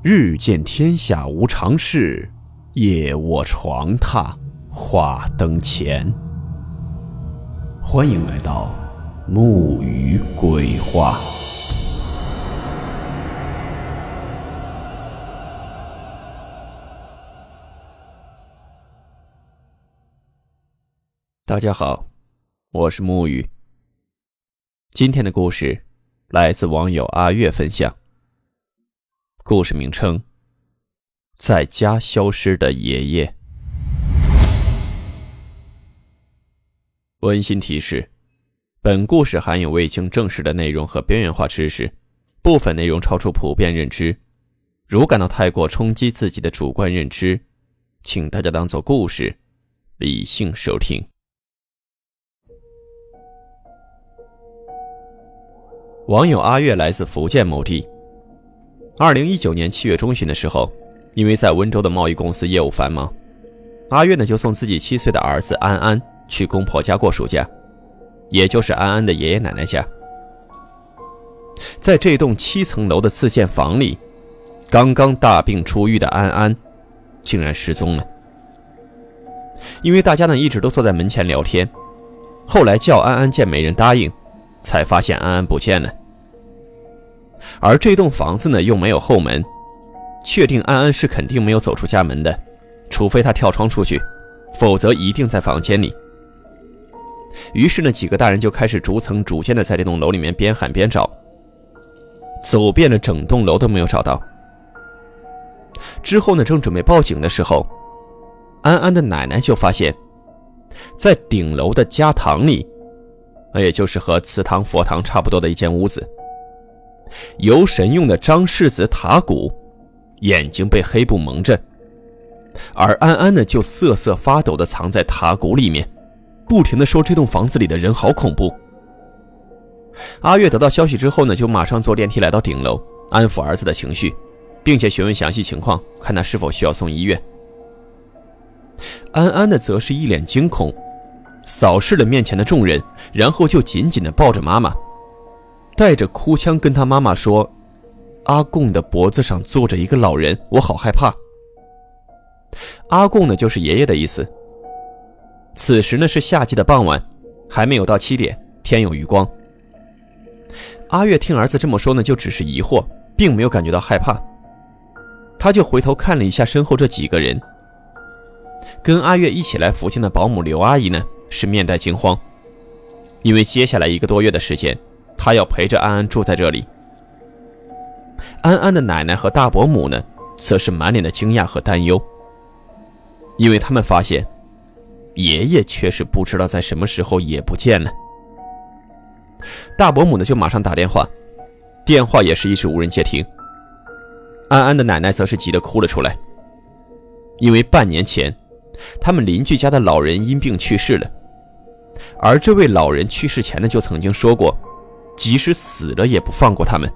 日见天下无常事，夜卧床榻话灯前。欢迎来到木鱼鬼话。大家好，我是木鱼。今天的故事来自网友阿月分享。故事名称：在家消失的爷爷。温馨提示：本故事含有未经证实的内容和边缘化知识，部分内容超出普遍认知。如感到太过冲击自己的主观认知，请大家当做故事，理性收听。网友阿月来自福建某地。二零一九年七月中旬的时候，因为在温州的贸易公司业务繁忙，阿月呢就送自己七岁的儿子安安去公婆家过暑假，也就是安安的爷爷奶奶家。在这栋七层楼的自建房里，刚刚大病初愈的安安竟然失踪了。因为大家呢一直都坐在门前聊天，后来叫安安见没人答应，才发现安安不见了。而这栋房子呢，又没有后门，确定安安是肯定没有走出家门的，除非他跳窗出去，否则一定在房间里。于是呢，几个大人就开始逐层逐间的在这栋楼里面边喊边找，走遍了整栋楼都没有找到。之后呢，正准备报警的时候，安安的奶奶就发现，在顶楼的家堂里，也就是和祠堂、佛堂差不多的一间屋子。游神用的张氏子塔鼓，眼睛被黑布蒙着，而安安呢就瑟瑟发抖的藏在塔鼓里面，不停的说这栋房子里的人好恐怖。阿月得到消息之后呢，就马上坐电梯来到顶楼，安抚儿子的情绪，并且询问详细情况，看他是否需要送医院。安安呢则是一脸惊恐，扫视了面前的众人，然后就紧紧的抱着妈妈。带着哭腔跟他妈妈说：“阿贡的脖子上坐着一个老人，我好害怕。”阿贡呢，就是爷爷的意思。此时呢是夏季的傍晚，还没有到七点，天有余光。阿月听儿子这么说呢，就只是疑惑，并没有感觉到害怕。他就回头看了一下身后这几个人，跟阿月一起来福建的保姆刘阿姨呢，是面带惊慌，因为接下来一个多月的时间。他要陪着安安住在这里。安安的奶奶和大伯母呢，则是满脸的惊讶和担忧，因为他们发现爷爷却是不知道在什么时候也不见了。大伯母呢，就马上打电话，电话也是一直无人接听。安安的奶奶则是急得哭了出来，因为半年前，他们邻居家的老人因病去世了，而这位老人去世前呢，就曾经说过。即使死了也不放过他们，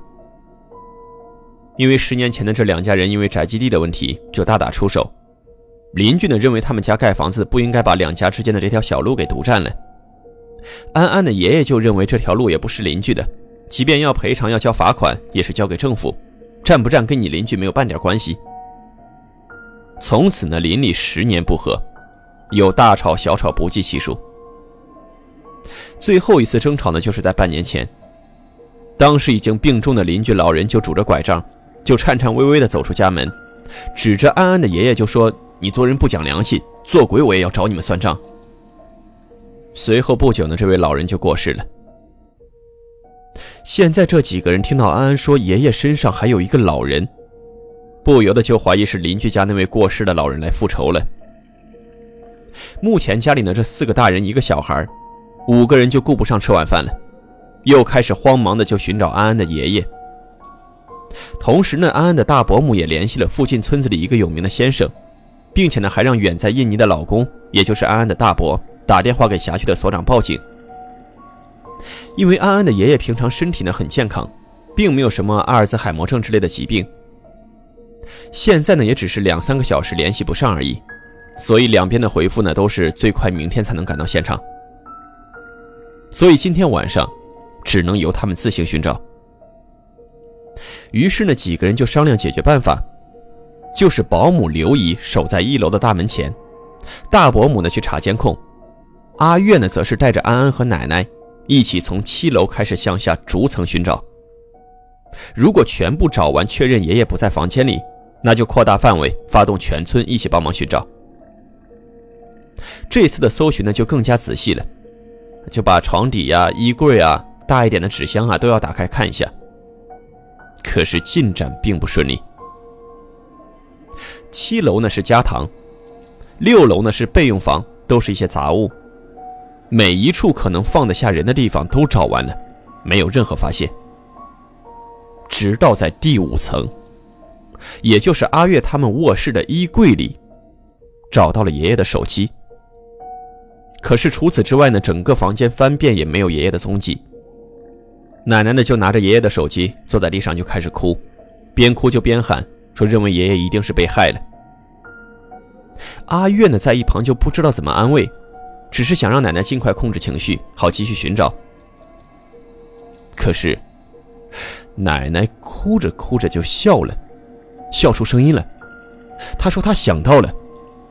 因为十年前的这两家人因为宅基地的问题就大打出手，邻居呢认为他们家盖房子不应该把两家之间的这条小路给独占了。安安的爷爷就认为这条路也不是邻居的，即便要赔偿要交罚款也是交给政府，占不占跟你邻居没有半点关系。从此呢邻里十年不和，有大吵小吵不计其数。最后一次争吵呢就是在半年前。当时已经病重的邻居老人就拄着拐杖，就颤颤巍巍地走出家门，指着安安的爷爷就说：“你做人不讲良心，做鬼我也要找你们算账。”随后不久呢，这位老人就过世了。现在这几个人听到安安说爷爷身上还有一个老人，不由得就怀疑是邻居家那位过世的老人来复仇了。目前家里呢这四个大人一个小孩，五个人就顾不上吃晚饭了。又开始慌忙的就寻找安安的爷爷。同时呢，安安的大伯母也联系了附近村子里一个有名的先生，并且呢还让远在印尼的老公，也就是安安的大伯打电话给辖区的所长报警。因为安安的爷爷平常身体呢很健康，并没有什么阿尔兹海默症之类的疾病。现在呢也只是两三个小时联系不上而已，所以两边的回复呢都是最快明天才能赶到现场。所以今天晚上。只能由他们自行寻找。于是呢，几个人就商量解决办法，就是保姆刘姨守在一楼的大门前，大伯母呢去查监控，阿月呢则是带着安安和奶奶一起从七楼开始向下逐层寻找。如果全部找完，确认爷爷不在房间里，那就扩大范围，发动全村一起帮忙寻找。这次的搜寻呢就更加仔细了，就把床底呀、衣柜啊、大一点的纸箱啊都要打开看一下。可是进展并不顺利。七楼呢是家堂，六楼呢是备用房，都是一些杂物，每一处可能放得下人的地方都找完了，没有任何发现。直到在第五层，也就是阿月他们卧室的衣柜里，找到了爷爷的手机。可是除此之外呢，整个房间翻遍也没有爷爷的踪迹。奶奶呢就拿着爷爷的手机，坐在地上就开始哭，边哭就边喊，说认为爷爷一定是被害了。阿月呢在一旁就不知道怎么安慰，只是想让奶奶尽快控制情绪，好继续寻找。可是。奶奶哭着哭着就笑了，笑出声音了。她说：“她想到了，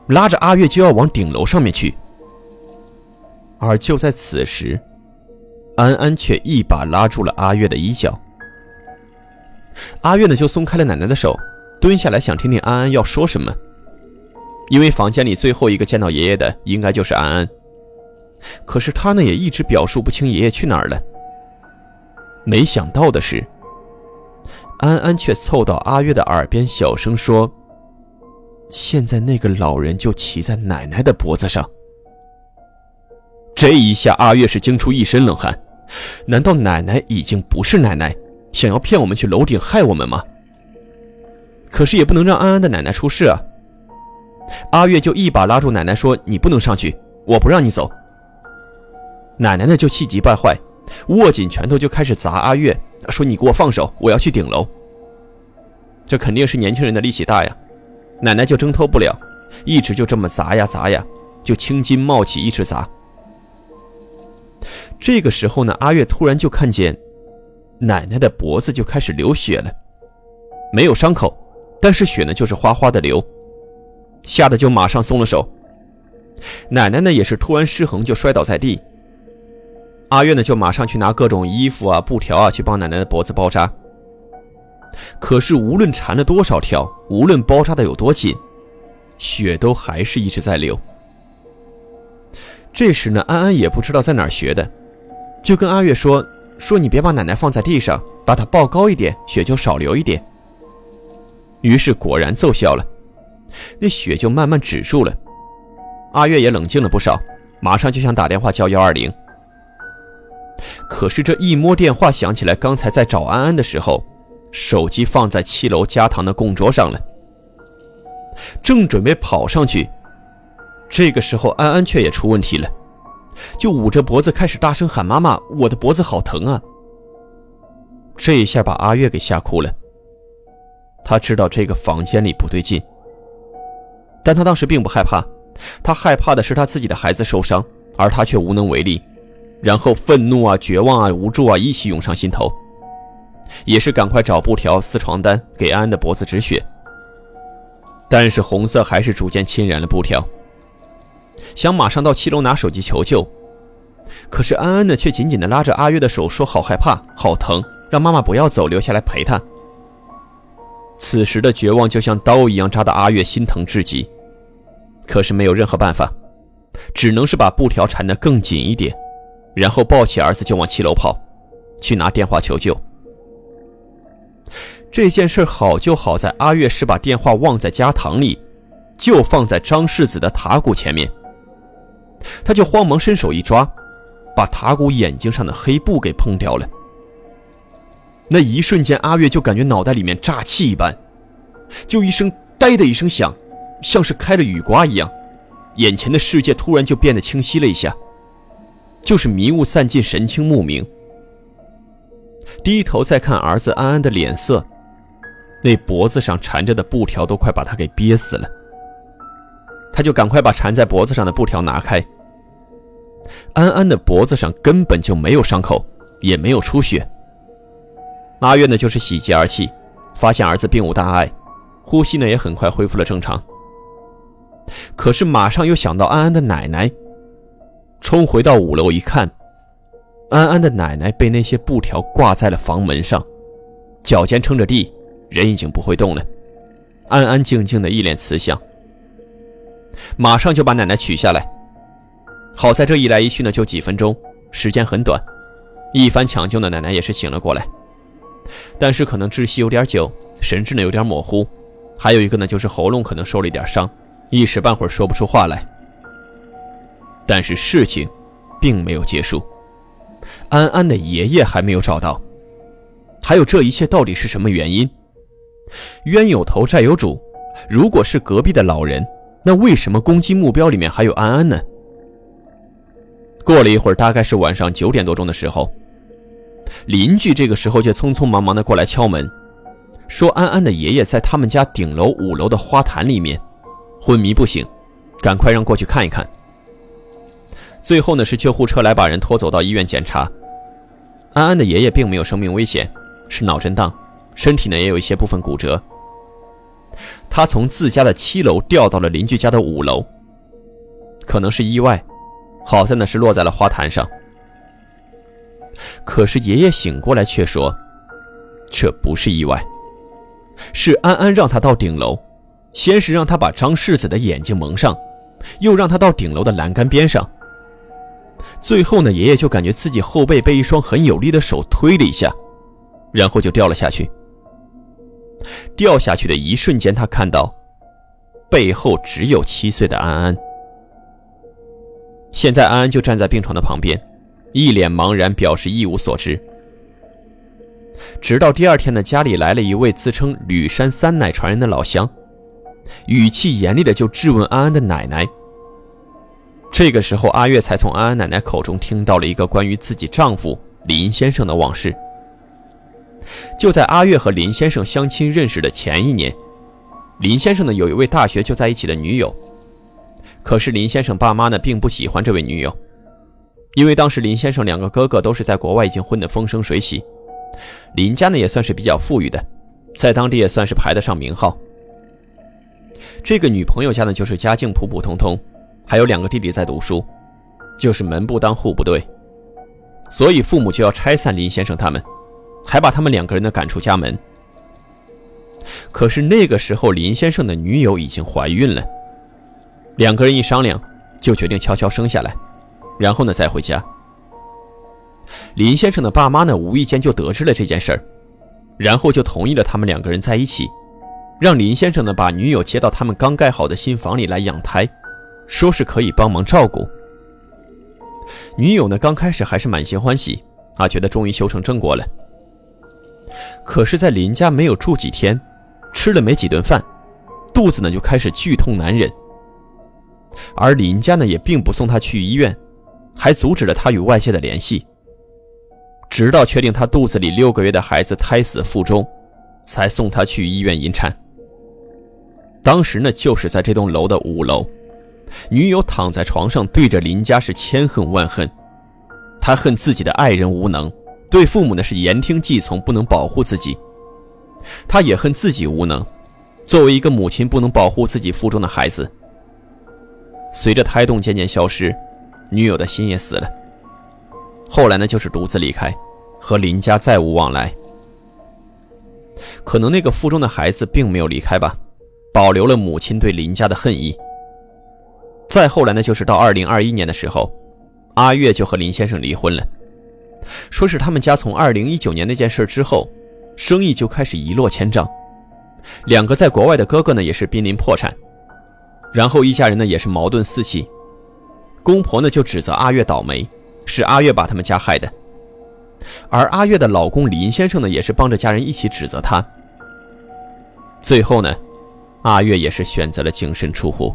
拉着阿月就要往顶楼上面去。”而就在此时，安安却一把拉住了阿月的衣角。阿月呢就松开了奶奶的手，蹲下来想听听安安要说什么，因为房间里最后一个见到爷爷的应该就是安安。可是他呢也一直表述不清爷爷去哪儿了。没想到的是。安安却凑到阿月的耳边，小声说：“现在那个老人就骑在奶奶的脖子上。”这一下，阿月是惊出一身冷汗。难道奶奶已经不是奶奶，想要骗我们去楼顶害我们吗？可是也不能让安安的奶奶出事啊！阿月就一把拉住奶奶说：“你不能上去，我不让你走。”奶奶呢就气急败坏，握紧拳头就开始砸阿月。说：“你给我放手，我要去顶楼。”这肯定是年轻人的力气大呀，奶奶就挣脱不了，一直就这么砸呀砸呀，就青筋冒起，一直砸。这个时候呢，阿月突然就看见奶奶的脖子就开始流血了，没有伤口，但是血呢就是哗哗的流，吓得就马上松了手。奶奶呢也是突然失衡，就摔倒在地。阿月呢，就马上去拿各种衣服啊、布条啊，去帮奶奶的脖子包扎。可是无论缠了多少条，无论包扎的有多紧，血都还是一直在流。这时呢，安安也不知道在哪儿学的，就跟阿月说：“说你别把奶奶放在地上，把她抱高一点，血就少流一点。”于是果然奏效了，那血就慢慢止住了。阿月也冷静了不少，马上就想打电话叫幺二零。可是这一摸电话想起来，刚才在找安安的时候，手机放在七楼家堂的供桌上了。正准备跑上去，这个时候安安却也出问题了，就捂着脖子开始大声喊：“妈妈，我的脖子好疼啊！”这一下把阿月给吓哭了。他知道这个房间里不对劲，但他当时并不害怕，他害怕的是他自己的孩子受伤，而他却无能为力。然后愤怒啊、绝望啊、无助啊一起涌上心头，也是赶快找布条撕床单，给安安的脖子止血。但是红色还是逐渐侵染了布条，想马上到七楼拿手机求救，可是安安呢却紧紧地拉着阿月的手说：“好害怕，好疼，让妈妈不要走，留下来陪她。”此时的绝望就像刀一样扎的阿月心疼至极，可是没有任何办法，只能是把布条缠得更紧一点。然后抱起儿子就往七楼跑，去拿电话求救。这件事好就好在阿月是把电话忘在家堂里，就放在张世子的塔骨前面。他就慌忙伸手一抓，把塔骨眼睛上的黑布给碰掉了。那一瞬间，阿月就感觉脑袋里面炸气一般，就一声“呆”的一声响，像是开了雨刮一样，眼前的世界突然就变得清晰了一下。就是迷雾散尽，神清目明。低头再看儿子安安的脸色，那脖子上缠着的布条都快把他给憋死了。他就赶快把缠在脖子上的布条拿开。安安的脖子上根本就没有伤口，也没有出血。阿月呢，就是喜极而泣，发现儿子并无大碍，呼吸呢也很快恢复了正常。可是马上又想到安安的奶奶，冲回到五楼一看，安安的奶奶被那些布条挂在了房门上，脚尖撑着地，人已经不会动了，安安静静的一脸慈祥。马上就把奶奶取下来。好在这一来一去呢，就几分钟，时间很短。一番抢救呢，奶奶也是醒了过来，但是可能窒息有点久，神志呢有点模糊，还有一个呢就是喉咙可能受了一点伤，一时半会儿说不出话来。但是事情并没有结束，安安的爷爷还没有找到，还有这一切到底是什么原因？冤有头债有主，如果是隔壁的老人，那为什么攻击目标里面还有安安呢？过了一会儿，大概是晚上九点多钟的时候。邻居这个时候就匆匆忙忙的过来敲门，说安安的爷爷在他们家顶楼五楼的花坛里面昏迷不醒，赶快让过去看一看。最后呢是救护车来把人拖走到医院检查，安安的爷爷并没有生命危险，是脑震荡，身体呢也有一些部分骨折。他从自家的七楼掉到了邻居家的五楼，可能是意外，好在呢是落在了花坛上。可是爷爷醒过来却说：“这不是意外，是安安让他到顶楼，先是让他把张世子的眼睛蒙上，又让他到顶楼的栏杆边上。最后呢，爷爷就感觉自己后背被一双很有力的手推了一下，然后就掉了下去。掉下去的一瞬间，他看到背后只有七岁的安安。现在安安就站在病床的旁边。”一脸茫然，表示一无所知。直到第二天呢，家里来了一位自称吕山三奶传人的老乡，语气严厉的就质问安安的奶奶。这个时候，阿月才从安安奶奶口中听到了一个关于自己丈夫林先生的往事。就在阿月和林先生相亲认识的前一年，林先生呢有一位大学就在一起的女友，可是林先生爸妈呢并不喜欢这位女友。因为当时林先生两个哥哥都是在国外已经混得风生水起，林家呢也算是比较富裕的，在当地也算是排得上名号。这个女朋友家呢就是家境普普通通，还有两个弟弟在读书，就是门不当户不对，所以父母就要拆散林先生他们，还把他们两个人呢赶出家门。可是那个时候林先生的女友已经怀孕了，两个人一商量，就决定悄悄生下来。然后呢，再回家。林先生的爸妈呢，无意间就得知了这件事儿，然后就同意了他们两个人在一起，让林先生呢把女友接到他们刚盖好的新房里来养胎，说是可以帮忙照顾。女友呢，刚开始还是满心欢喜啊，觉得终于修成正果了。可是，在林家没有住几天，吃了没几顿饭，肚子呢就开始剧痛难忍，而林家呢也并不送她去医院。还阻止了他与外界的联系，直到确定他肚子里六个月的孩子胎死腹中，才送他去医院引产。当时呢，就是在这栋楼的五楼，女友躺在床上，对着林家是千恨万恨。他恨自己的爱人无能，对父母呢是言听计从，不能保护自己。他也恨自己无能，作为一个母亲不能保护自己腹中的孩子。随着胎动渐渐消失。女友的心也死了。后来呢，就是独自离开，和林家再无往来。可能那个腹中的孩子并没有离开吧，保留了母亲对林家的恨意。再后来呢，就是到二零二一年的时候，阿月就和林先生离婚了，说是他们家从二零一九年那件事之后，生意就开始一落千丈，两个在国外的哥哥呢也是濒临破产，然后一家人呢也是矛盾四起。公婆呢就指责阿月倒霉，是阿月把他们家害的，而阿月的老公林先生呢也是帮着家人一起指责他。最后呢，阿月也是选择了净身出户。